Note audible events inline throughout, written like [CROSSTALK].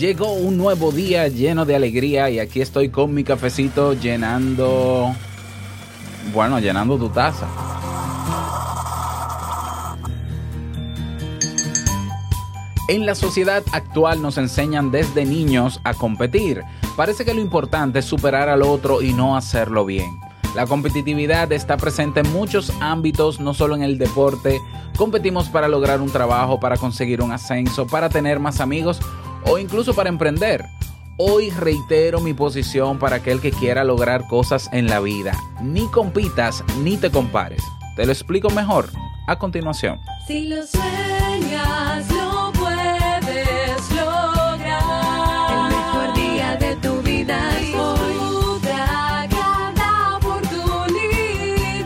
Llegó un nuevo día lleno de alegría y aquí estoy con mi cafecito llenando, bueno, llenando tu taza. En la sociedad actual nos enseñan desde niños a competir. Parece que lo importante es superar al otro y no hacerlo bien. La competitividad está presente en muchos ámbitos, no solo en el deporte. Competimos para lograr un trabajo, para conseguir un ascenso, para tener más amigos o incluso para emprender. Hoy reitero mi posición para aquel que quiera lograr cosas en la vida. Ni compitas ni te compares. Te lo explico mejor a continuación. Si lo sueñas, lo puedes lograr. El mejor día de tu vida es hoy. Disfruta cada oportunidad.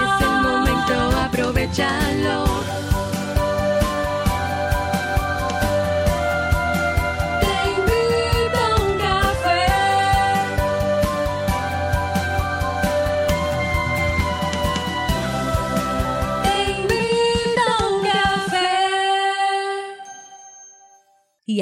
Es el momento, aprovechalo.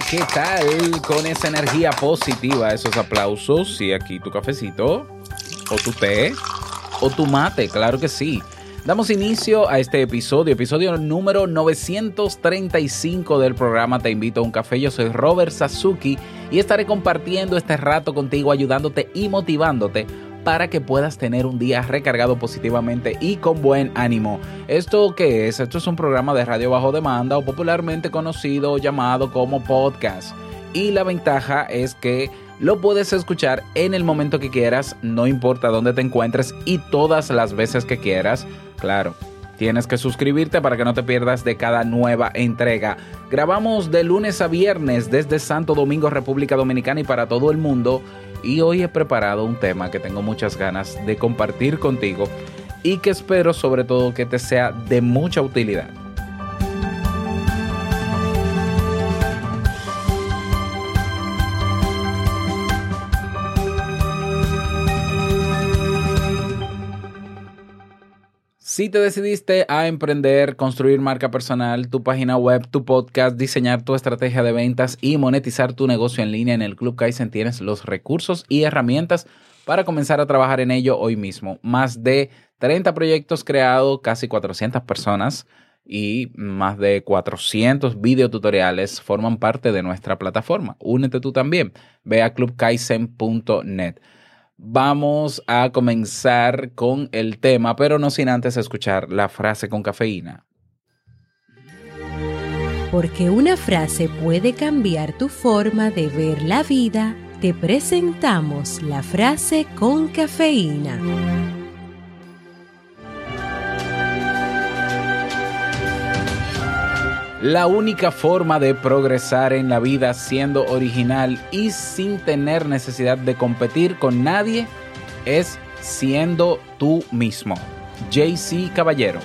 ¿Qué tal? Con esa energía positiva, esos aplausos y aquí tu cafecito, o tu té, o tu mate, claro que sí. Damos inicio a este episodio, episodio número 935 del programa Te invito a un café. Yo soy Robert Sasuki y estaré compartiendo este rato contigo, ayudándote y motivándote para que puedas tener un día recargado positivamente y con buen ánimo. ¿Esto qué es? Esto es un programa de radio bajo demanda o popularmente conocido o llamado como podcast. Y la ventaja es que lo puedes escuchar en el momento que quieras, no importa dónde te encuentres y todas las veces que quieras. Claro, Tienes que suscribirte para que no te pierdas de cada nueva entrega. Grabamos de lunes a viernes desde Santo Domingo, República Dominicana y para todo el mundo. Y hoy he preparado un tema que tengo muchas ganas de compartir contigo y que espero sobre todo que te sea de mucha utilidad. Si te decidiste a emprender, construir marca personal, tu página web, tu podcast, diseñar tu estrategia de ventas y monetizar tu negocio en línea en el Club Kaizen, tienes los recursos y herramientas para comenzar a trabajar en ello hoy mismo. Más de 30 proyectos creados, casi 400 personas y más de 400 videotutoriales forman parte de nuestra plataforma. Únete tú también. Ve a clubkaizen.net. Vamos a comenzar con el tema, pero no sin antes escuchar la frase con cafeína. Porque una frase puede cambiar tu forma de ver la vida, te presentamos la frase con cafeína. La única forma de progresar en la vida siendo original y sin tener necesidad de competir con nadie es siendo tú mismo. JC Caballero.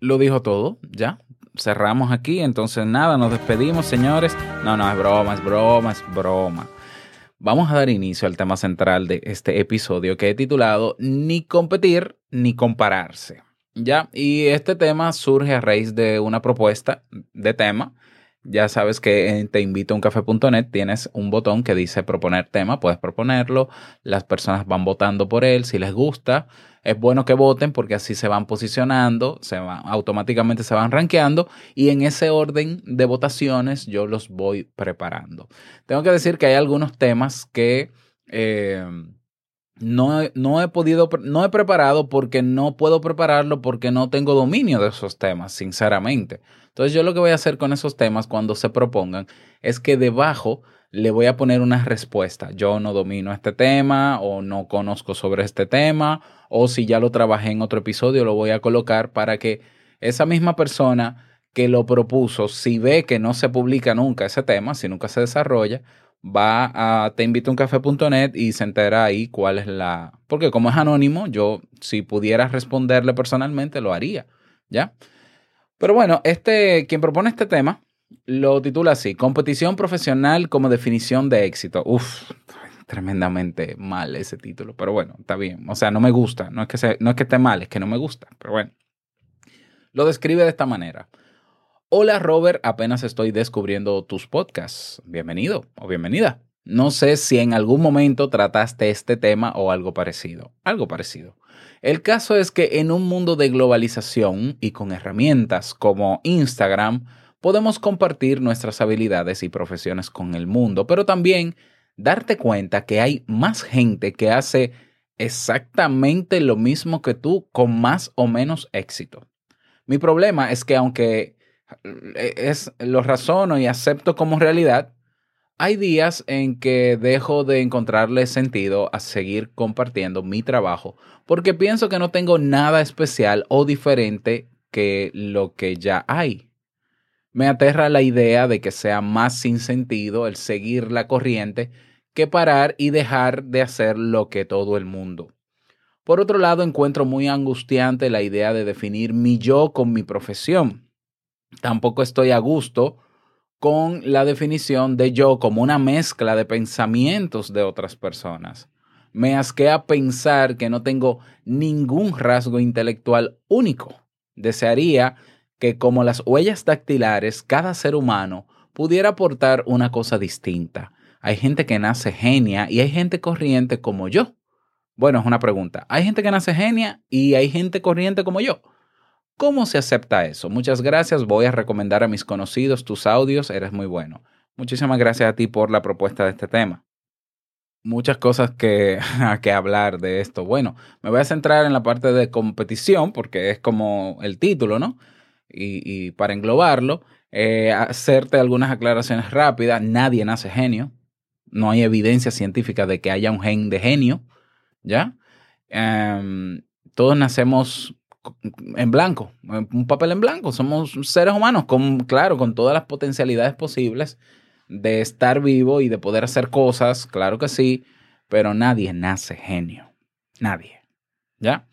Lo dijo todo, ya. Cerramos aquí, entonces nada, nos despedimos, señores. No, no, es broma, es broma, es broma. Vamos a dar inicio al tema central de este episodio que he titulado Ni competir ni compararse. Ya, y este tema surge a raíz de una propuesta de tema. Ya sabes que en teinvitouncafe.net tienes un botón que dice proponer tema, puedes proponerlo, las personas van votando por él, si les gusta, es bueno que voten porque así se van posicionando, se van, automáticamente se van rankeando y en ese orden de votaciones yo los voy preparando. Tengo que decir que hay algunos temas que eh, no, no, he podido, no he preparado porque no puedo prepararlo porque no tengo dominio de esos temas, sinceramente. Entonces yo lo que voy a hacer con esos temas cuando se propongan es que debajo le voy a poner una respuesta. Yo no domino este tema o no conozco sobre este tema o si ya lo trabajé en otro episodio lo voy a colocar para que esa misma persona que lo propuso, si ve que no se publica nunca ese tema, si nunca se desarrolla, va a teinvitouncafe.net y se entera ahí cuál es la... Porque como es anónimo, yo si pudiera responderle personalmente lo haría, ¿ya? Pero bueno, este, quien propone este tema lo titula así, competición profesional como definición de éxito. Uf, tremendamente mal ese título, pero bueno, está bien. O sea, no me gusta, no es que, se- no es que esté mal, es que no me gusta, pero bueno. Lo describe de esta manera. Hola Robert, apenas estoy descubriendo tus podcasts. Bienvenido o bienvenida. No sé si en algún momento trataste este tema o algo parecido. Algo parecido. El caso es que en un mundo de globalización y con herramientas como Instagram, podemos compartir nuestras habilidades y profesiones con el mundo, pero también darte cuenta que hay más gente que hace exactamente lo mismo que tú con más o menos éxito. Mi problema es que aunque es, lo razono y acepto como realidad, hay días en que dejo de encontrarle sentido a seguir compartiendo mi trabajo porque pienso que no tengo nada especial o diferente que lo que ya hay. Me aterra la idea de que sea más sin sentido el seguir la corriente que parar y dejar de hacer lo que todo el mundo. Por otro lado, encuentro muy angustiante la idea de definir mi yo con mi profesión. Tampoco estoy a gusto con la definición de yo como una mezcla de pensamientos de otras personas. Me asquea pensar que no tengo ningún rasgo intelectual único. Desearía que como las huellas dactilares, cada ser humano pudiera aportar una cosa distinta. Hay gente que nace genia y hay gente corriente como yo. Bueno, es una pregunta. Hay gente que nace genia y hay gente corriente como yo. ¿Cómo se acepta eso? Muchas gracias. Voy a recomendar a mis conocidos tus audios. Eres muy bueno. Muchísimas gracias a ti por la propuesta de este tema. Muchas cosas que, [LAUGHS] que hablar de esto. Bueno, me voy a centrar en la parte de competición porque es como el título, ¿no? Y, para englobarlo, eh, hacerte algunas aclaraciones rápidas. Nadie nace genio. No hay evidencia científica de que haya un gen de genio. ¿Ya? Em, todos nacemos en blanco, un papel en blanco. Somos seres humanos, con, claro, con todas las potencialidades posibles de estar vivo y de poder hacer cosas, claro que sí, pero nadie nace genio. Nadie. ¿Ya?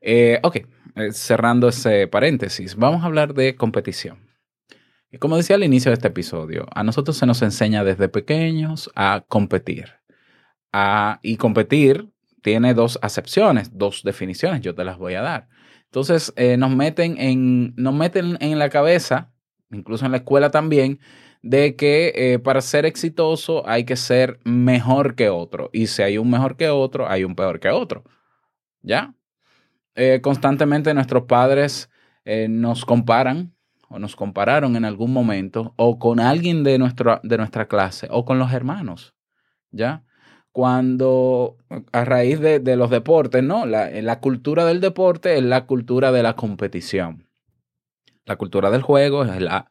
Eh, ok, eh, cerrando ese paréntesis, vamos a hablar de competición. Y como decía al inicio de este episodio, a nosotros se nos enseña desde pequeños a competir. A, y competir tiene dos acepciones, dos definiciones, yo te las voy a dar. Entonces, eh, nos, meten en, nos meten en la cabeza, incluso en la escuela también, de que eh, para ser exitoso hay que ser mejor que otro. Y si hay un mejor que otro, hay un peor que otro. ¿Ya? Eh, constantemente nuestros padres nos comparan o nos compararon en algún momento o con alguien de, nuestro, de nuestra clase o con los hermanos. ¿Ya? Cuando a raíz de, los deportes, ¿no? La, cultura del deporte es la cultura de la competición. La cultura del juego es la...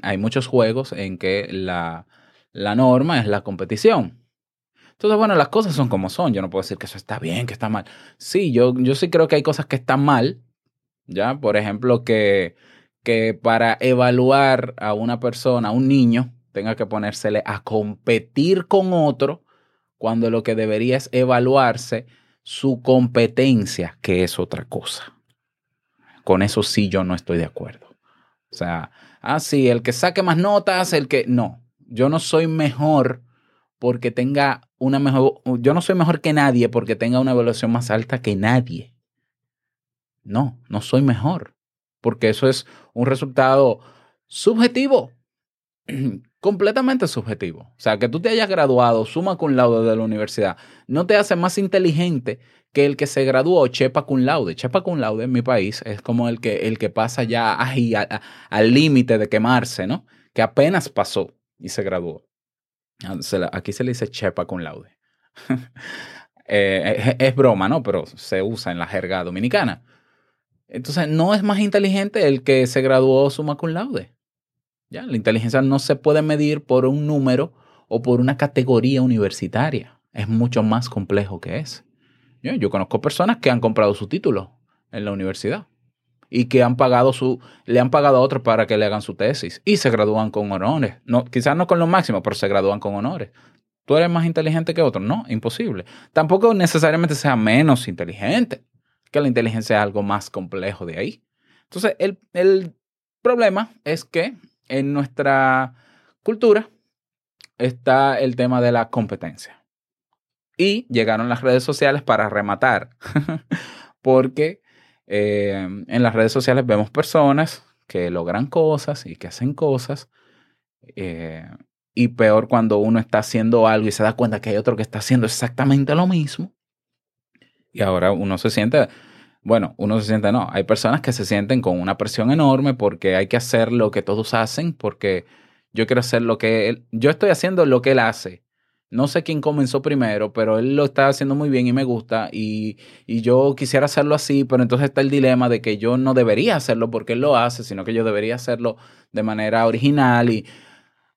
Hay muchos juegos en que la, la norma es la competición. Entonces, bueno, las cosas son como son. Yo no puedo decir que eso está bien, que está mal. Sí, yo, yo sí creo que hay cosas que están mal. ¿Ya? Por ejemplo, que, que para evaluar a una persona, a un niño, tenga que ponérsele a competir con otro cuando lo que debería es evaluarse su competencia, que es otra cosa. Con eso sí yo no estoy de acuerdo. O sea, ah, sí, el que saque más notas, el que... No, yo no soy mejor porque tenga una mejor... Yo no soy mejor que nadie porque tenga una evaluación más alta que nadie. No, no soy mejor. Porque eso es un resultado subjetivo [CLEARS THROAT] completamente subjetivo. O sea, que tú te hayas graduado suma cum laude de la universidad no te hace más inteligente que el que se graduó chepa cum laude. Chepa cum laude en mi país es como el que, el que pasa ya ahí al límite de quemarse, ¿no? Que apenas pasó y se graduó. Aquí se le dice chepa cum laude. [LAUGHS] eh, es, es broma, ¿no? Pero se usa en la jerga dominicana. Entonces, no es más inteligente el que se graduó suma cum laude. La inteligencia no se puede medir por un número o por una categoría universitaria. Es mucho más complejo que eso. Yo, yo conozco personas que han comprado su título en la universidad y que han pagado su, le han pagado a otros para que le hagan su tesis y se gradúan con honores. No, quizás no con lo máximo, pero se gradúan con honores. ¿Tú eres más inteligente que otro? No, imposible. Tampoco necesariamente sea menos inteligente, que la inteligencia es algo más complejo de ahí. Entonces, el, el problema es que en nuestra cultura está el tema de la competencia. Y llegaron las redes sociales para rematar, [LAUGHS] porque eh, en las redes sociales vemos personas que logran cosas y que hacen cosas. eh, y peor cuando uno está haciendo algo y se da cuenta que hay otro que está haciendo exactamente lo mismo. Y ahora uno se siente, bueno, uno se siente, no, hay personas que se sienten con una presión enorme porque hay que hacer lo que todos hacen, porque yo quiero hacer lo que él, yo estoy haciendo lo que él hace. No sé quién comenzó primero, pero él lo está haciendo muy bien y me gusta. Y, y yo quisiera hacerlo así, pero entonces está el dilema de que yo no debería hacerlo porque él lo hace, sino que yo debería hacerlo de manera original. Y,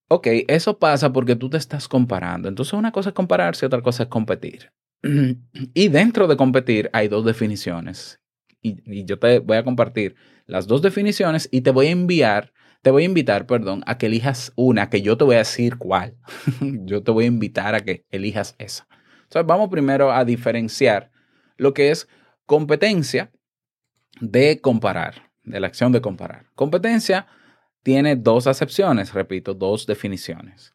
ok, eso pasa porque tú te estás comparando. Entonces una cosa es compararse y otra cosa es competir. [CLEARS THROAT] Y dentro de competir hay dos definiciones. Y, yo te voy a compartir las dos definiciones y te voy a enviar, te voy a invitar, perdón, a que elijas una, que yo te voy a decir cuál. [LAUGHS] yo te voy a invitar a que elijas esa. Entonces vamos primero a diferenciar lo que es competencia de comparar, de la acción de comparar. Competencia tiene dos acepciones, repito, dos definiciones.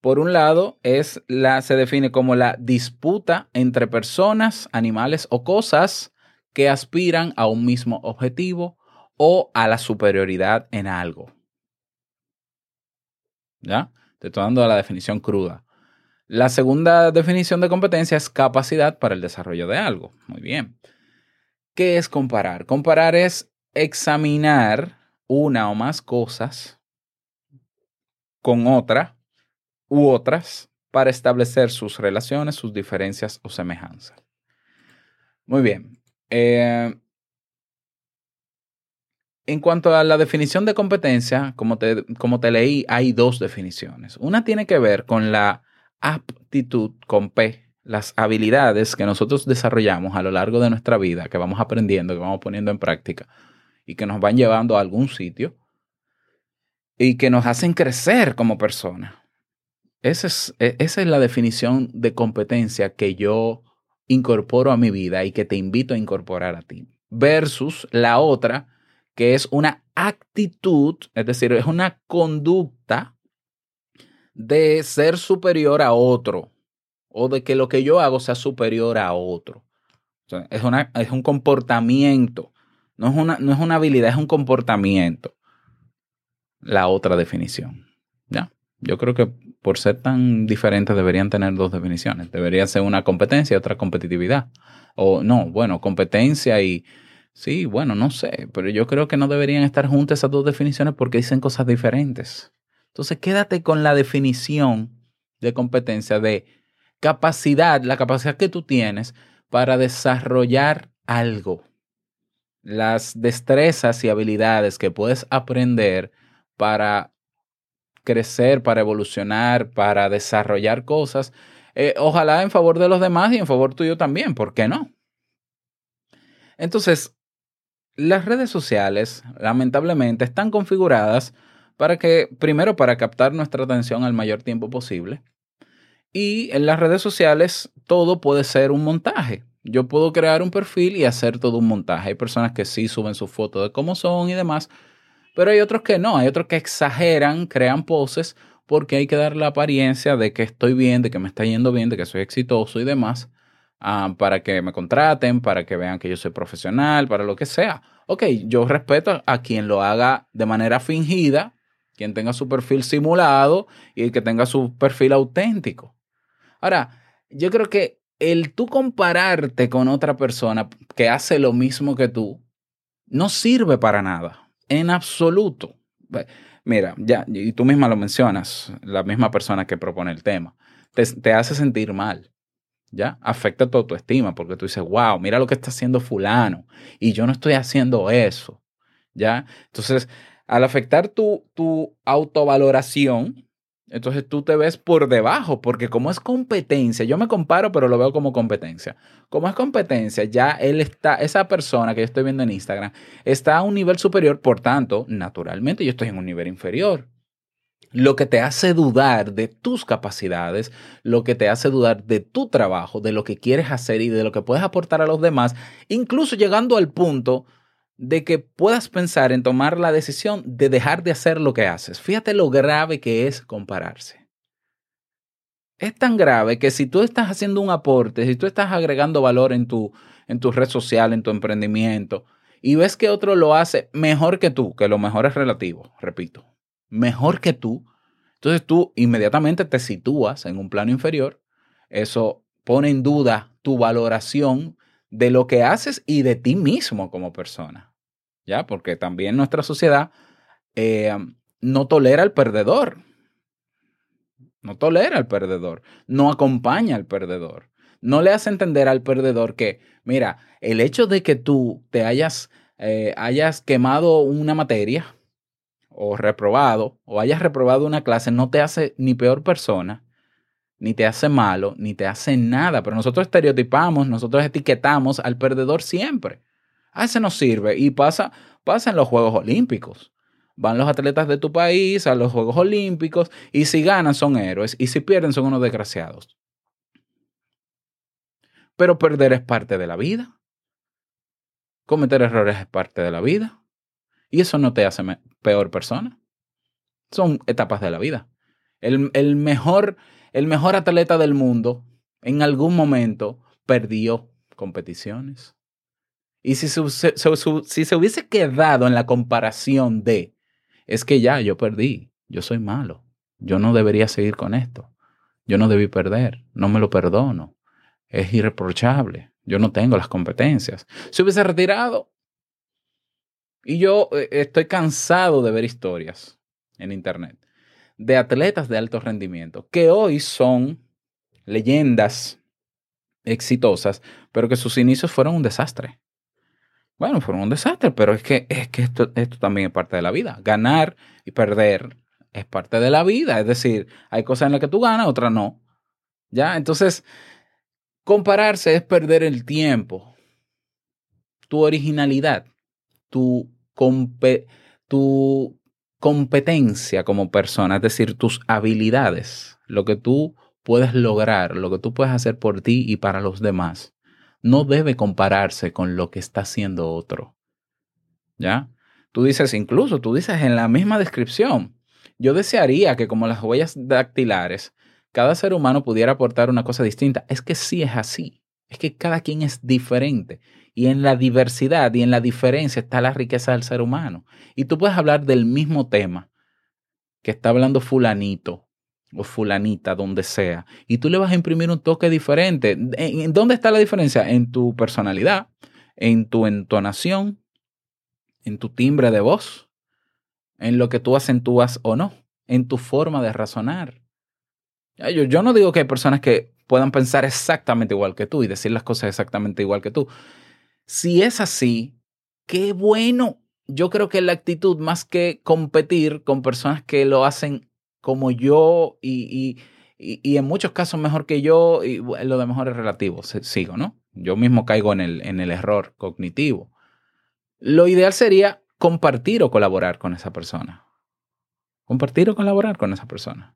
Por un lado, es la, se define como la disputa entre personas, animales o cosas que aspiran a un mismo objetivo o a la superioridad en algo. ¿Ya? Te estoy dando la definición cruda. La segunda definición de competencia es capacidad para el desarrollo de algo. Muy bien. ¿Qué es comparar? Comparar es examinar una o más cosas con otra u otras para establecer sus relaciones, sus diferencias o semejanzas. Muy bien. Eh, en cuanto a la definición de competencia, como te, como te leí, hay dos definiciones. Una tiene que ver con la aptitud, con P, las habilidades que nosotros desarrollamos a lo largo de nuestra vida, que vamos aprendiendo, que vamos poniendo en práctica y que nos van llevando a algún sitio y que nos hacen crecer como personas. Esa es, e- esa es la definición de competencia que yo incorporo a mi vida y que te invito a incorporar a ti. Versus la otra, que es una actitud, es decir, es una conducta de ser superior a otro o de que lo que yo hago sea superior a otro. Es, una, es un comportamiento, no es, una, no es una habilidad, es un comportamiento. La otra definición. Yo creo que por ser tan diferentes deberían tener dos definiciones. Debería ser una competencia y otra competitividad. O no, bueno, competencia y... Sí, bueno, no sé, pero yo creo que no deberían estar juntas esas dos definiciones porque dicen cosas diferentes. Entonces, quédate con la definición de competencia de capacidad, la capacidad que tú tienes para desarrollar algo. Las destrezas y habilidades que puedes aprender para crecer, para evolucionar, para desarrollar cosas, eh, ojalá en favor de los demás y en favor tuyo también, ¿por qué no? Entonces, las redes sociales, lamentablemente, están configuradas para que, primero, para captar nuestra atención al mayor tiempo posible. Y en las redes sociales todo puede ser un montaje. Yo puedo crear un perfil y hacer todo un montaje. Hay personas que sí suben sus fotos de cómo son y demás, pero hay otros que no. Hay otros que exageran, crean poses porque hay que dar la apariencia de que estoy bien, de que me está yendo bien, de que soy exitoso y demás, ah, para que me contraten, para que vean que yo soy profesional, para lo que sea. Ok, yo respeto a quien lo haga de manera fingida, quien tenga su perfil simulado y que tenga su perfil auténtico. Ahora, yo creo que el tú compararte con otra persona que hace lo mismo que tú no sirve para nada, en absoluto. Mira, ya, y tú misma lo mencionas, la misma persona que propone el tema, te, te hace sentir mal, ¿ya? Afecta tu autoestima porque tú dices, wow, mira lo que está haciendo fulano y yo no estoy haciendo eso, ¿ya? Entonces, al afectar tu, tu autovaloración, Entonces tú te ves por debajo, porque como es competencia, yo me comparo, pero lo veo como competencia. Como es competencia, ya él está, esa persona que yo estoy viendo en Instagram, está a un nivel superior, por tanto, naturalmente yo estoy en un nivel inferior. Lo que te hace dudar de tus capacidades, lo que te hace dudar de tu trabajo, de lo que quieres hacer y de lo que puedes aportar a los demás, incluso llegando al punto de que puedas pensar en tomar la decisión de dejar de hacer lo que haces. Fíjate lo grave que es compararse. Es tan grave que si tú estás haciendo un aporte, si tú estás agregando valor en tu, en tu red social, en tu emprendimiento, y ves que otro lo hace mejor que tú, que lo mejor es relativo, repito, mejor que tú, entonces tú inmediatamente te sitúas en un plano inferior. Eso pone en duda tu valoración de lo que haces y de ti mismo como persona. ¿Ya? Porque también nuestra sociedad eh, no tolera al perdedor. No tolera al perdedor. No acompaña al perdedor. No le hace entender al perdedor que, mira, el hecho de que tú te hayas, eh, hayas quemado una materia o reprobado o hayas reprobado una clase no te hace ni peor persona, ni te hace malo, ni te hace nada. Pero nosotros estereotipamos, nosotros etiquetamos al perdedor siempre. A ese nos sirve y pasa, pasa en los Juegos Olímpicos. Van los atletas de tu país a los Juegos Olímpicos y si ganan son héroes y si pierden son unos desgraciados. Pero perder es parte de la vida. Cometer errores es parte de la vida. Y eso no te hace peor persona. Son etapas de la vida. El, el mejor, el mejor atleta del mundo en algún momento perdió competiciones. Y si se, hubiese quedado en la comparación de, es que ya yo perdí, yo soy malo, yo no debería seguir con esto, yo no debí perder, no me lo perdono, es irreprochable, yo no tengo las competencias. Se hubiese retirado. Y yo eh, estoy cansado de ver historias en internet de atletas de alto rendimiento que hoy son leyendas exitosas, pero que sus inicios fueron un desastre. Bueno, fueron un desastre, pero es que, es que esto, esto también es parte de la vida. Ganar y perder es parte de la vida. Es decir, hay cosas en las que tú ganas, otras no. ¿Ya? Entonces, compararse es perder el tiempo, tu originalidad, tu, tu competencia como persona, es decir, tus habilidades, lo que tú puedes lograr, lo que tú puedes hacer por ti y para los demás, no debe compararse con lo que está haciendo otro. ¿Ya? Tú dices, incluso tú dices en la misma descripción, yo desearía que como las huellas dactilares, cada ser humano pudiera aportar una cosa distinta. Es que sí es así. Es que cada quien es diferente. Y en la diversidad y en la diferencia está la riqueza del ser humano. Y tú puedes hablar del mismo tema que está hablando fulanito o fulanita, donde sea, y tú le vas a imprimir un toque diferente. ¿En dónde está la diferencia? En tu personalidad, en tu entonación, en tu timbre de voz, en lo que tú acentúas o no, en tu forma de razonar. Yo, yo no digo que hay personas que puedan pensar exactamente igual que tú y decir las cosas exactamente igual que tú. Si es así, qué bueno. Yo creo que la actitud, más que competir con personas que lo hacen como yo y, y, y- en muchos casos mejor que yo, y lo de mejor es relativo, sigo, ¿no? Yo mismo caigo en el, en el error cognitivo. Lo ideal sería compartir o colaborar con esa persona. Compartir o colaborar con esa persona.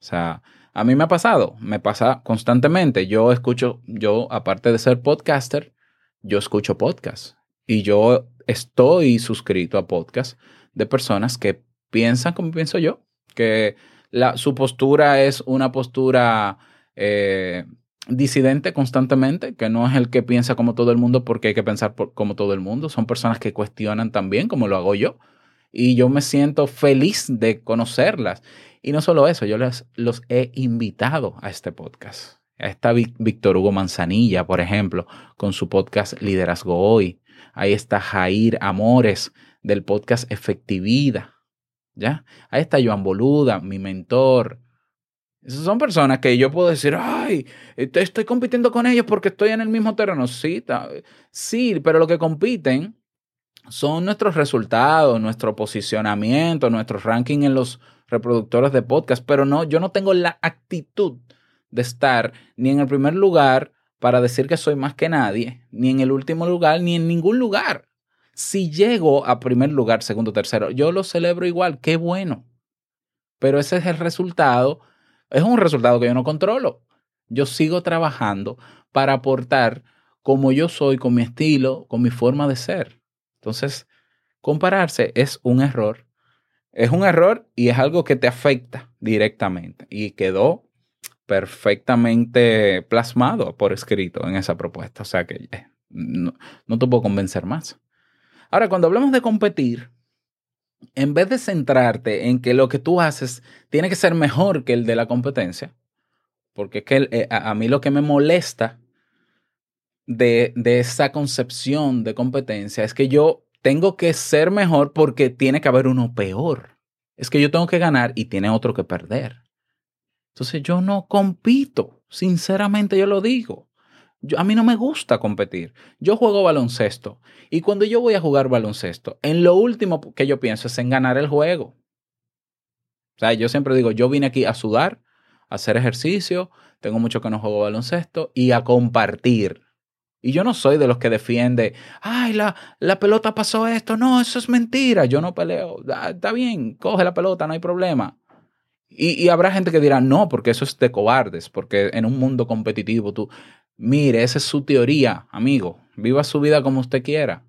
O sea, a mí me ha pasado, me pasa constantemente. Yo escucho, yo aparte de ser podcaster, yo escucho podcasts y yo estoy suscrito a podcasts de personas que piensan como pienso yo, que la, su postura es una postura eh, disidente constantemente, que no es el que piensa como todo el mundo porque hay que pensar como todo el mundo, son personas que cuestionan también como lo hago yo y yo me siento feliz de conocerlas. Y no solo eso, yo les, los he invitado a este podcast. Está Víctor Hugo Manzanilla, por ejemplo, con su podcast Liderazgo Hoy. Ahí está Jair Amores del podcast Efectividad. ¿Ya? Ahí está Joan Boluda, mi mentor. Esas son personas que yo puedo decir, ay, estoy compitiendo con ellos porque estoy en el mismo terreno. Sí, sí, pero lo que compiten son nuestros resultados, nuestro posicionamiento, nuestro ranking en los reproductores de podcast, pero no, yo no tengo la actitud de estar ni en el primer lugar para decir que soy más que nadie, ni en el último lugar, ni en ningún lugar. Si llego a primer lugar, segundo, tercero, yo lo celebro igual, qué bueno. Pero ese es el resultado, es un resultado que yo no controlo. Yo sigo trabajando para aportar como yo soy, con mi estilo, con mi forma de ser. Entonces, compararse es un error. Es un error y es algo que te afecta directamente. Y quedó perfectamente plasmado por escrito en esa propuesta. O sea que eh, no, no te puedo convencer más. Ahora, cuando hablamos de competir, en vez de centrarte en que lo que tú haces tiene que ser mejor que el de la competencia, porque es que eh, a, mí lo que me molesta de, de esa concepción de competencia es que yo tengo que ser mejor porque tiene que haber uno peor. Es que yo tengo que ganar y tiene otro que perder. Entonces yo no compito, sinceramente yo lo digo. Yo, a mí no me gusta competir. Yo juego baloncesto y cuando yo voy a jugar baloncesto, en lo último que yo pienso es en ganar el juego. O sea, yo siempre digo, yo vine aquí a sudar, a hacer ejercicio, tengo mucho que no juego baloncesto y a compartir. Y yo no soy de los que defiende, ay, la, la pelota pasó esto, no, eso es mentira, yo no peleo, Ah, está bien, coge la pelota, no hay problema. Y, habrá gente que dirá, no, porque eso es de cobardes, porque en un mundo competitivo tú, mire, esa es su teoría, amigo, viva su vida como usted quiera.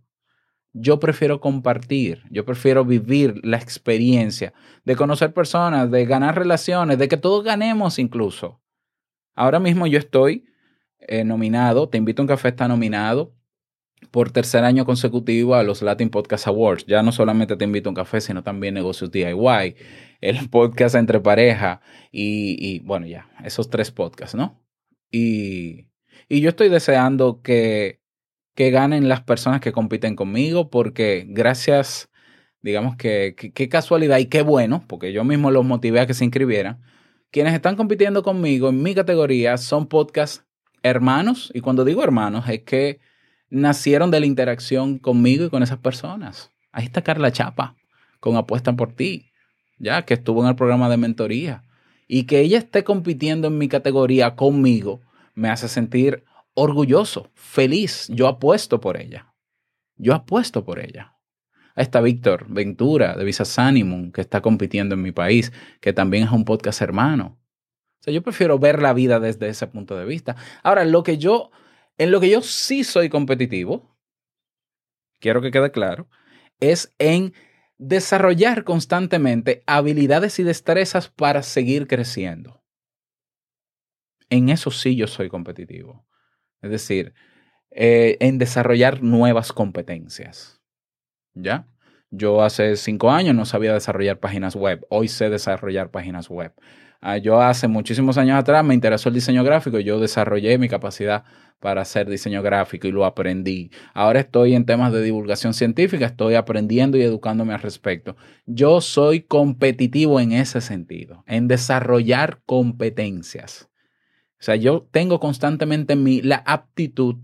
Yo prefiero compartir, yo prefiero vivir la experiencia de conocer personas, de ganar relaciones, de que todos ganemos incluso. Ahora mismo yo estoy eh, nominado, Te invito a un café está nominado por tercer año consecutivo a los Latin Podcast Awards. Ya no solamente Te invito a un café, sino también Negocios DIY, el podcast entre pareja y, y, bueno, ya, esos tres podcasts, ¿no? Y, y yo estoy deseando que, que ganen las personas que compiten conmigo porque gracias, digamos que qué casualidad y qué bueno, porque yo mismo los motivé a que se inscribieran. Quienes están compitiendo conmigo en mi categoría son podcasts hermanos, y cuando digo hermanos es que nacieron de la interacción conmigo y con esas personas. Ahí está Carla Chapa con Apuestan por ti, ya que estuvo en el programa de mentoría. Y que ella esté compitiendo en mi categoría conmigo me hace sentir orgulloso, feliz. Yo apuesto por ella. Yo apuesto por ella. Ahí está Víctor Ventura de Visas Animum, que está compitiendo en mi país, que también es un podcast hermano. O sea, yo prefiero ver la vida desde ese punto de vista. Ahora, lo que yo, en lo que yo sí soy competitivo, quiero que quede claro, es en desarrollar constantemente habilidades y destrezas para seguir creciendo. En eso sí yo soy competitivo. Es decir, eh, en desarrollar nuevas competencias. ¿Ya? Yo hace cinco años no sabía desarrollar páginas web. Hoy sé desarrollar páginas web. Ah, yo hace muchísimos años atrás me interesó el diseño gráfico y yo desarrollé mi capacidad para hacer diseño gráfico y lo aprendí. Ahora estoy en temas de divulgación científica, estoy aprendiendo y educándome al respecto. Yo soy competitivo en ese sentido, en desarrollar competencias. O sea, yo tengo constantemente en mí la aptitud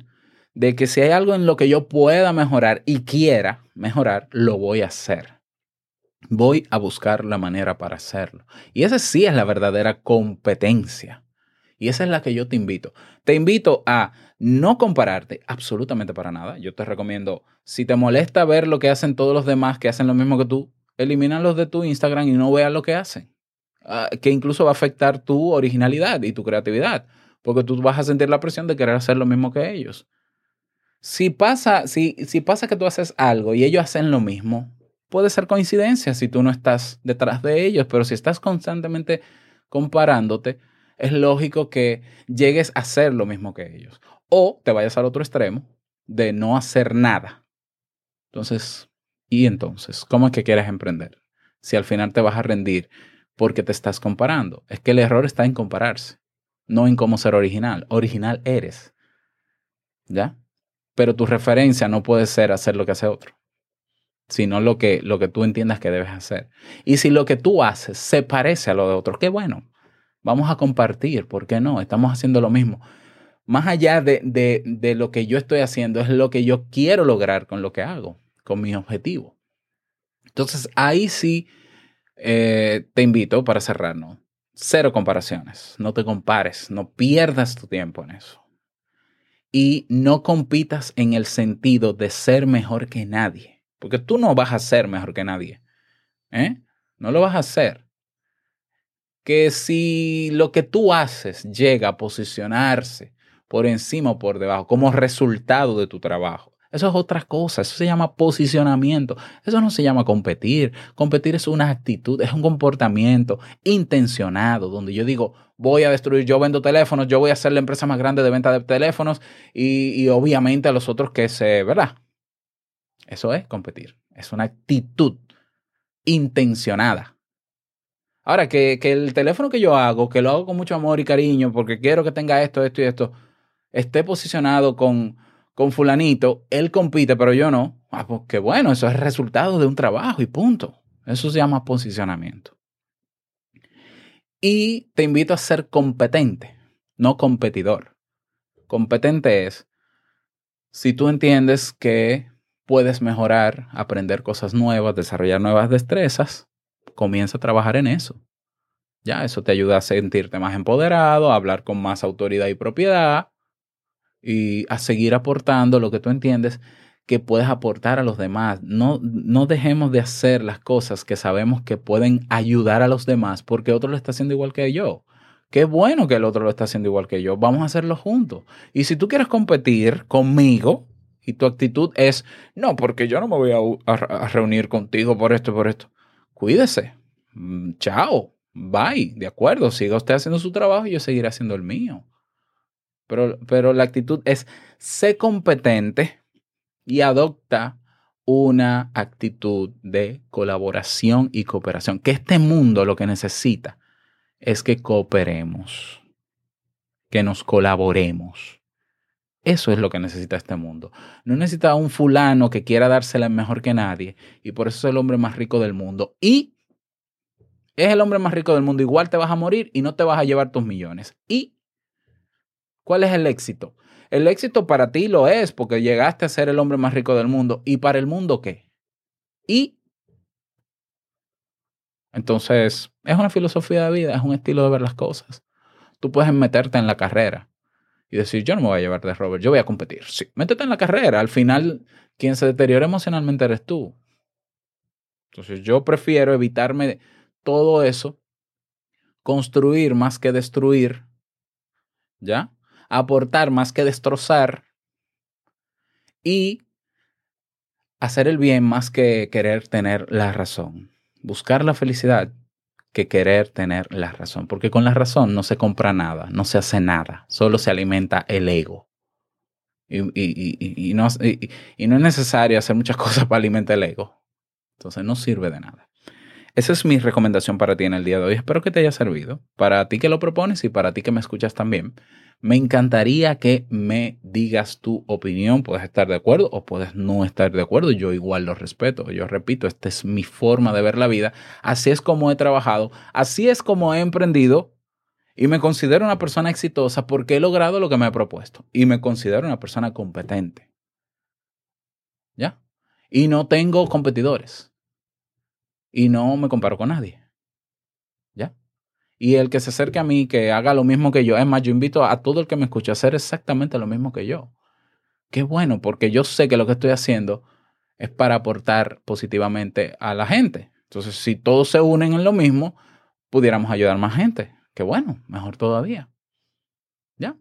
de que si hay algo en lo que yo pueda mejorar y quiera mejorar, lo voy a hacer. Voy a buscar la manera para hacerlo. Y esa sí es la verdadera competencia. Y esa es la que yo te invito. Te invito a no compararte absolutamente para nada. Yo te recomiendo, si te molesta ver lo que hacen todos los demás que hacen lo mismo que tú, elimínalos de tu Instagram y no veas lo que hacen. Ah, que incluso va a afectar tu originalidad y tu creatividad, porque tú vas a sentir la presión de querer hacer lo mismo que ellos. Si pasa, si, si pasa que tú haces algo y ellos hacen lo mismo, puede ser coincidencia si tú no estás detrás de ellos, pero si estás constantemente comparándote, es lógico que llegues a hacer lo mismo que ellos. O te vayas al otro extremo de no hacer nada. Entonces, ¿y entonces? ¿Cómo es que quieres emprender? Si al final te vas a rendir porque te estás comparando. Es que el error está en compararse, no en cómo ser original. Original eres. ¿Ya? Pero tu referencia no puede ser hacer lo que hace otro, sino lo que, lo que tú entiendas que debes hacer. Y si lo que tú haces se parece a lo de otro, qué bueno. Vamos a compartir, ¿por qué no? Estamos haciendo lo mismo. Más allá de, de, de lo que yo estoy haciendo, es lo que yo quiero lograr con lo que hago, con mi objetivo. Entonces ahí sí eh, te invito para cerrarnos. Cero comparaciones. No te compares. No pierdas tu tiempo en eso. Y no compitas en el sentido de ser mejor que nadie. Porque tú no vas a ser mejor que nadie. ¿eh? No lo vas a hacer. Que si lo que tú haces llega a posicionarse por encima o por debajo como resultado de tu trabajo, eso es otra cosa, eso se llama posicionamiento, eso no se llama competir. Competir es una actitud, es un comportamiento intencionado, donde yo digo, voy a destruir, yo vendo teléfonos, yo voy a ser la empresa más grande de venta de teléfonos y, y obviamente a los otros que se, ¿verdad? Eso es competir, es una actitud intencionada. Ahora, que, que el teléfono que yo hago, que lo hago con mucho amor y cariño, porque quiero que tenga esto, esto y esto, esté posicionado con, con fulanito, él compite, pero yo no. Ah, pues qué bueno, eso es resultado de un trabajo y punto. Eso se llama posicionamiento. Y te invito a ser competente, no competidor. Competente es si tú entiendes que puedes mejorar, aprender cosas nuevas, desarrollar nuevas destrezas, comienza a trabajar en eso. Ya, eso te ayuda a sentirte más empoderado, a hablar con más autoridad y propiedad y a seguir aportando lo que tú entiendes que puedes aportar a los demás. No, no dejemos de hacer las cosas que sabemos que pueden ayudar a los demás porque otro lo está haciendo igual que yo. Qué bueno que el otro lo está haciendo igual que yo. Vamos a hacerlo juntos. Y si tú quieres competir conmigo y tu actitud es, no, porque yo no me voy a, reunir contigo por esto por esto. Cuídese. Mm, Chao. Bye. De acuerdo. Siga usted haciendo su trabajo y yo seguiré haciendo el mío. Pero, pero la actitud es, sé competente y adopta una actitud de colaboración y cooperación. Que este mundo lo que necesita es que cooperemos, que nos colaboremos. Eso es lo que necesita este mundo. No necesita un fulano que quiera dársela mejor que nadie y por eso es el hombre más rico del mundo. Y es el hombre más rico del mundo. Igual te vas a morir y no te vas a llevar tus millones. ¿Y cuál es el éxito? El éxito para ti lo es porque llegaste a ser el hombre más rico del mundo. ¿Y para el mundo qué? Y entonces es una filosofía de vida, es un estilo de ver las cosas. Tú puedes meterte en la carrera y decir, yo no me voy a llevar de Robert, yo voy a competir. Sí, métete en la carrera. Al final, quien se deteriora emocionalmente eres tú. Entonces yo prefiero evitarme todo eso, construir más que destruir, ¿ya? Aportar más que destrozar y hacer el bien más que querer tener la razón. Buscar la felicidad que querer tener la razón, porque con la razón no se compra nada, no se hace nada, solo se alimenta el ego. Y, y- y- y- no, no es necesario hacer muchas [LAUGHS] cosas para alimentar el ego. Entonces no sirve de nada. Esa es mi recomendación para ti en el día de hoy. Espero que te haya servido. Para ti que lo propones y para ti que me escuchas también. Me encantaría que me digas tu opinión. Puedes estar de acuerdo o puedes no estar de acuerdo. Yo igual lo respeto. Yo repito, esta es mi forma de ver la vida. Así es como he trabajado. Así es como he emprendido. Y me considero una persona exitosa porque he logrado lo que me he propuesto. Y me considero una persona competente. ¿Ya? Y no tengo competidores. Y no me comparo con nadie. Y el que se acerque a mí, que haga lo mismo que yo. Es más, yo invito a todo el que me escuche a hacer exactamente lo mismo que yo. Qué bueno, porque yo sé que lo que estoy haciendo es para aportar positivamente a la gente. Entonces, si todos se unen en lo mismo, pudiéramos ayudar más gente. Qué bueno, mejor todavía. ¿Ya?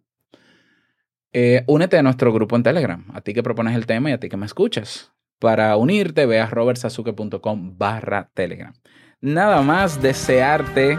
Eh, únete a nuestro grupo en Telegram, a ti que propones el tema y a ti que me escuchas. Para unirte, ve a robertsazuke.com barra Telegram. Nada más desearte